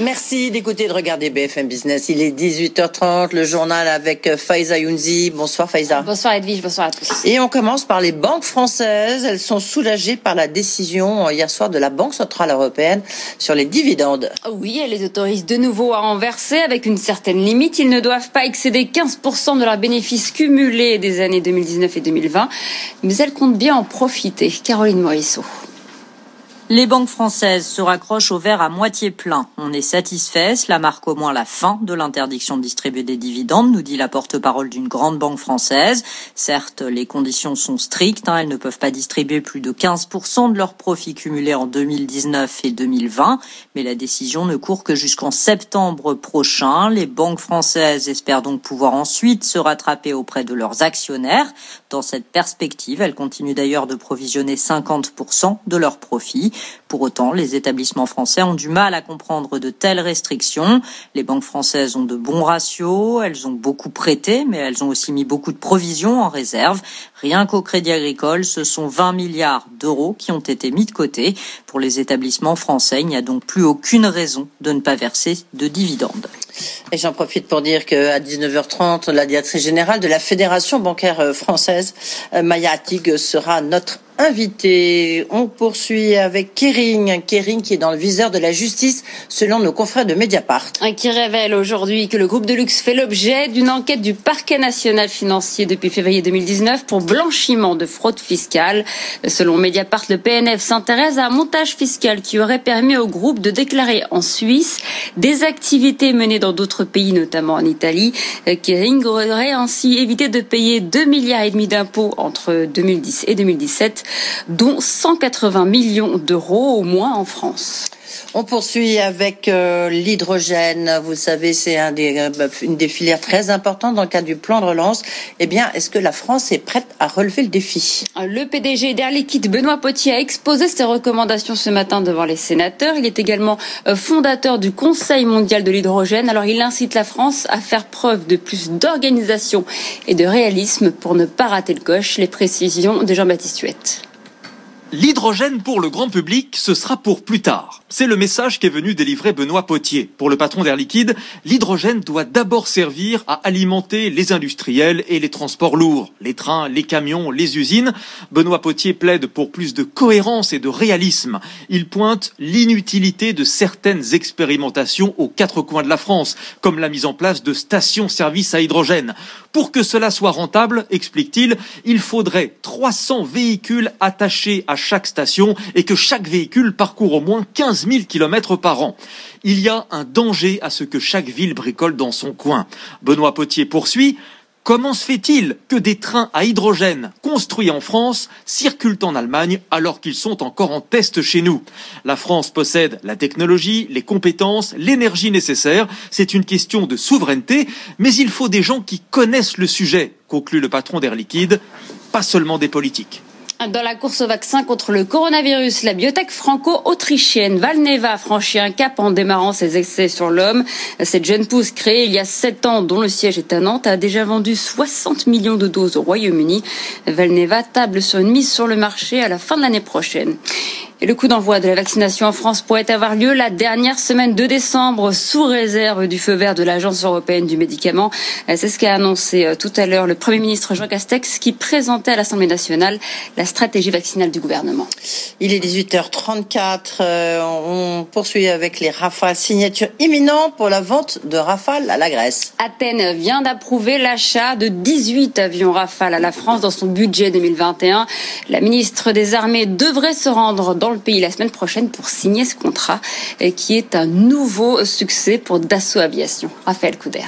Merci d'écouter et de regarder BFM Business. Il est 18h30, le journal avec Faiza Younzi. Bonsoir Faiza. Bonsoir Edwige, bonsoir à tous. Et on commence par les banques françaises. Elles sont soulagées par la décision euh, hier soir de la Banque Centrale Européenne sur les dividendes. Oui, elle les autorise de nouveau à en verser avec une certaine limite. Ils ne doivent pas excéder 15% de leurs bénéfices cumulés des années 2019 et 2020. Mais elles comptent bien en profiter. Caroline Morisseau. Les banques françaises se raccrochent au verre à moitié plein. On est satisfait, cela marque au moins la fin de l'interdiction de distribuer des dividendes, nous dit la porte-parole d'une grande banque française. Certes, les conditions sont strictes, hein, elles ne peuvent pas distribuer plus de 15% de leurs profits cumulés en 2019 et 2020, mais la décision ne court que jusqu'en septembre prochain. Les banques françaises espèrent donc pouvoir ensuite se rattraper auprès de leurs actionnaires. Dans cette perspective, elles continuent d'ailleurs de provisionner 50% de leurs profits. Pour autant, les établissements français ont du mal à comprendre de telles restrictions. Les banques françaises ont de bons ratios, elles ont beaucoup prêté, mais elles ont aussi mis beaucoup de provisions en réserve. Rien qu'au Crédit Agricole, ce sont 20 milliards d'euros qui ont été mis de côté. Pour les établissements français, il n'y a donc plus aucune raison de ne pas verser de dividendes. Et j'en profite pour dire qu'à 19h30, la directrice générale de la Fédération bancaire française, Maya Attig, sera notre invité. On poursuit avec Kering, Kering qui est dans le viseur de la justice selon nos confrères de Mediapart. Qui révèle aujourd'hui que le groupe de luxe fait l'objet d'une enquête du parquet national financier depuis février 2019 pour blanchiment de fraude fiscale. Selon Mediapart, le PNF s'intéresse à un montage fiscal qui aurait permis au groupe de déclarer en Suisse des activités menées dans d'autres pays, notamment en Italie. Kering aurait ainsi évité de payer 2 milliards et demi d'impôts entre 2010 et 2017 dont 180 millions d'euros au moins en France. On poursuit avec euh, l'hydrogène. Vous savez, c'est euh, une des filières très importantes dans le cadre du plan de relance. Eh bien, est-ce que la France est prête à relever le défi? Le PDG d'Air Liquide, Benoît Potier, a exposé ses recommandations ce matin devant les sénateurs. Il est également euh, fondateur du Conseil mondial de l'hydrogène. Alors, il incite la France à faire preuve de plus d'organisation et de réalisme pour ne pas rater le coche. Les précisions de Jean-Baptiste Huette. L'hydrogène pour le grand public, ce sera pour plus tard. C'est le message qu'est venu délivrer Benoît Potier. Pour le patron d'Air Liquide, l'hydrogène doit d'abord servir à alimenter les industriels et les transports lourds, les trains, les camions, les usines. Benoît Potier plaide pour plus de cohérence et de réalisme. Il pointe l'inutilité de certaines expérimentations aux quatre coins de la France, comme la mise en place de stations-service à hydrogène. Pour que cela soit rentable, explique-t-il, il faudrait 300 véhicules attachés à chaque station et que chaque véhicule parcourt au moins 15 000 km par an. Il y a un danger à ce que chaque ville bricole dans son coin. Benoît Potier poursuit. Comment se fait-il que des trains à hydrogène construits en France circulent en Allemagne alors qu'ils sont encore en test chez nous? La France possède la technologie, les compétences, l'énergie nécessaire. C'est une question de souveraineté, mais il faut des gens qui connaissent le sujet, conclut le patron d'Air Liquide, pas seulement des politiques. Dans la course au vaccin contre le coronavirus, la biotech franco-autrichienne Valneva franchit un cap en démarrant ses essais sur l'homme. Cette jeune pousse créée il y a sept ans, dont le siège est à Nantes, a déjà vendu 60 millions de doses au Royaume-Uni. Valneva table sur une mise sur le marché à la fin de l'année prochaine. Et le coup d'envoi de la vaccination en France pourrait avoir lieu la dernière semaine de décembre sous réserve du feu vert de l'Agence européenne du médicament. C'est ce qu'a annoncé tout à l'heure le Premier ministre Jean Castex qui présentait à l'Assemblée nationale la stratégie vaccinale du gouvernement. Il est 18h34. Euh, on poursuit avec les rafales. Signature imminente pour la vente de rafales à la Grèce. Athènes vient d'approuver l'achat de 18 avions rafales à la France dans son budget 2021. La ministre des Armées devrait se rendre dans le pays la semaine prochaine pour signer ce contrat qui est un nouveau succès pour Dassault Aviation. Raphaël Couder.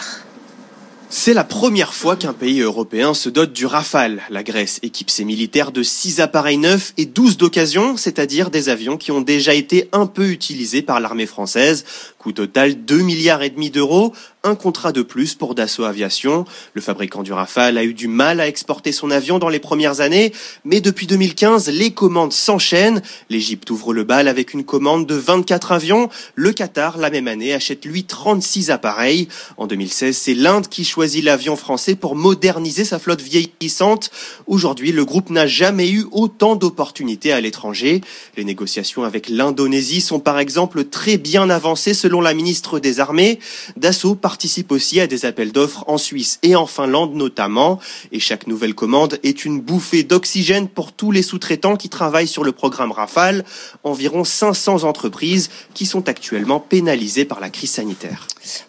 C'est la première fois qu'un pays européen se dote du Rafale. La Grèce équipe ses militaires de 6 appareils neufs et 12 d'occasion, c'est-à-dire des avions qui ont déjà été un peu utilisés par l'armée française. Coût total 2 milliards et demi d'euros, un contrat de plus pour Dassault Aviation. Le fabricant du Rafale a eu du mal à exporter son avion dans les premières années, mais depuis 2015, les commandes s'enchaînent. L'Égypte ouvre le bal avec une commande de 24 avions. Le Qatar, la même année, achète lui 36 appareils. En 2016, c'est l'Inde qui choisit l'avion français pour moderniser sa flotte vieillissante. Aujourd'hui, le groupe n'a jamais eu autant d'opportunités à l'étranger. Les négociations avec l'Indonésie sont par exemple très bien avancées la ministre des Armées. Dassault participe aussi à des appels d'offres en Suisse et en Finlande notamment. Et chaque nouvelle commande est une bouffée d'oxygène pour tous les sous-traitants qui travaillent sur le programme Rafale. Environ 500 entreprises qui sont actuellement pénalisées par la crise sanitaire.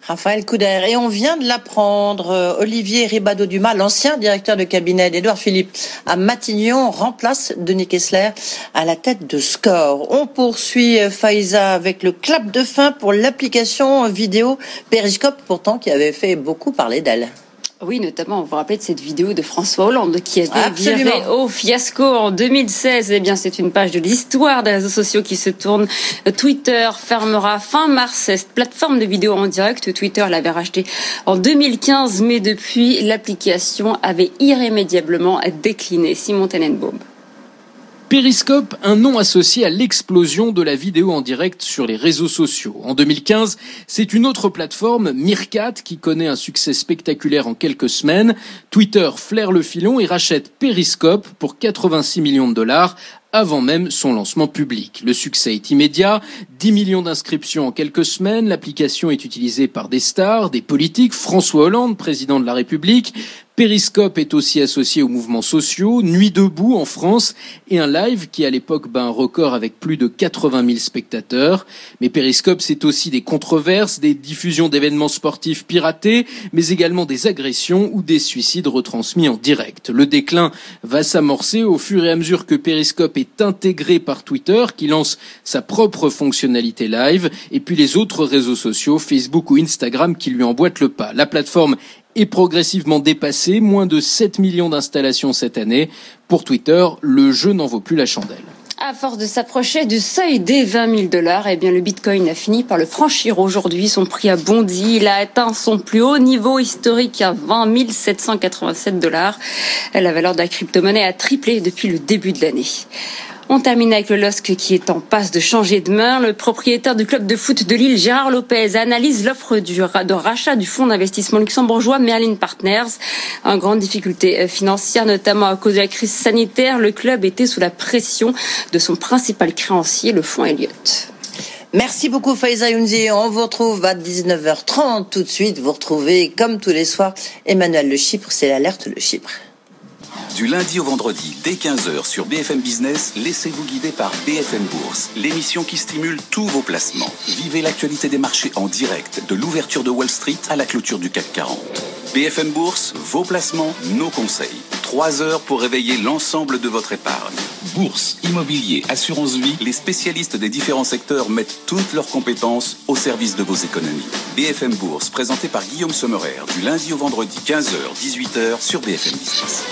Raphaël Couder. Et on vient de l'apprendre. Euh, Olivier Ribado-Dumas, l'ancien directeur de cabinet d'Edouard Philippe à Matignon, remplace Denis Kessler à la tête de Score. On poursuit euh, Faiza avec le clap de fin pour l'application vidéo Periscope pourtant qui avait fait beaucoup parler d'elle. Oui, notamment, vous vous rappelez de cette vidéo de François Hollande qui a été viré au fiasco en 2016. Eh bien, c'est une page de l'histoire des réseaux sociaux qui se tourne. Twitter fermera fin mars cette plateforme de vidéo en direct. Twitter l'avait racheté en 2015, mais depuis, l'application avait irrémédiablement décliné. Simon Tenenbaum. Periscope, un nom associé à l'explosion de la vidéo en direct sur les réseaux sociaux. En 2015, c'est une autre plateforme, Meerkat, qui connaît un succès spectaculaire en quelques semaines. Twitter flaire le filon et rachète Periscope pour 86 millions de dollars avant même son lancement public. Le succès est immédiat, 10 millions d'inscriptions en quelques semaines, l'application est utilisée par des stars, des politiques, François Hollande, président de la République, Periscope est aussi associé aux mouvements sociaux, Nuit debout en France et un live qui à l'époque bat un record avec plus de 80 000 spectateurs. Mais Periscope c'est aussi des controverses, des diffusions d'événements sportifs piratés, mais également des agressions ou des suicides retransmis en direct. Le déclin va s'amorcer au fur et à mesure que Periscope est intégré par Twitter qui lance sa propre fonctionnalité live et puis les autres réseaux sociaux, Facebook ou Instagram qui lui emboîtent le pas. La plateforme est progressivement dépassé, moins de 7 millions d'installations cette année. Pour Twitter, le jeu n'en vaut plus la chandelle. À force de s'approcher du seuil des 20 000 dollars, eh bien, le bitcoin a fini par le franchir aujourd'hui. Son prix a bondi. Il a atteint son plus haut niveau historique à 20 787 dollars. La valeur de la crypto-monnaie a triplé depuis le début de l'année. On termine avec le LOSC qui est en passe de changer de main. Le propriétaire du club de foot de Lille, Gérard Lopez, analyse l'offre de rachat du fonds d'investissement luxembourgeois Merlin Partners. En grande difficulté euh, financière, notamment à cause de la crise sanitaire, le club était sous la pression de son principal créancier, le fonds Elliott. Merci beaucoup Faiza Younzi. On vous retrouve à 19h30 tout de suite. Vous retrouvez, comme tous les soirs, Emmanuel Le Chypre. C'est l'alerte Le Chypre. Du lundi au vendredi, dès 15h sur BFM Business, laissez-vous guider par BFM Bourse, l'émission qui stimule tous vos placements. Vivez l'actualité des marchés en direct, de l'ouverture de Wall Street à la clôture du CAC 40. BFM Bourse, vos placements, nos conseils. Trois heures pour réveiller l'ensemble de votre épargne. Bourse, immobilier, assurance vie, les spécialistes des différents secteurs mettent toutes leurs compétences au service de vos économies. BFM Bourse, présenté par Guillaume Sommerer, du lundi au vendredi, 15h, 18h sur BFM Business.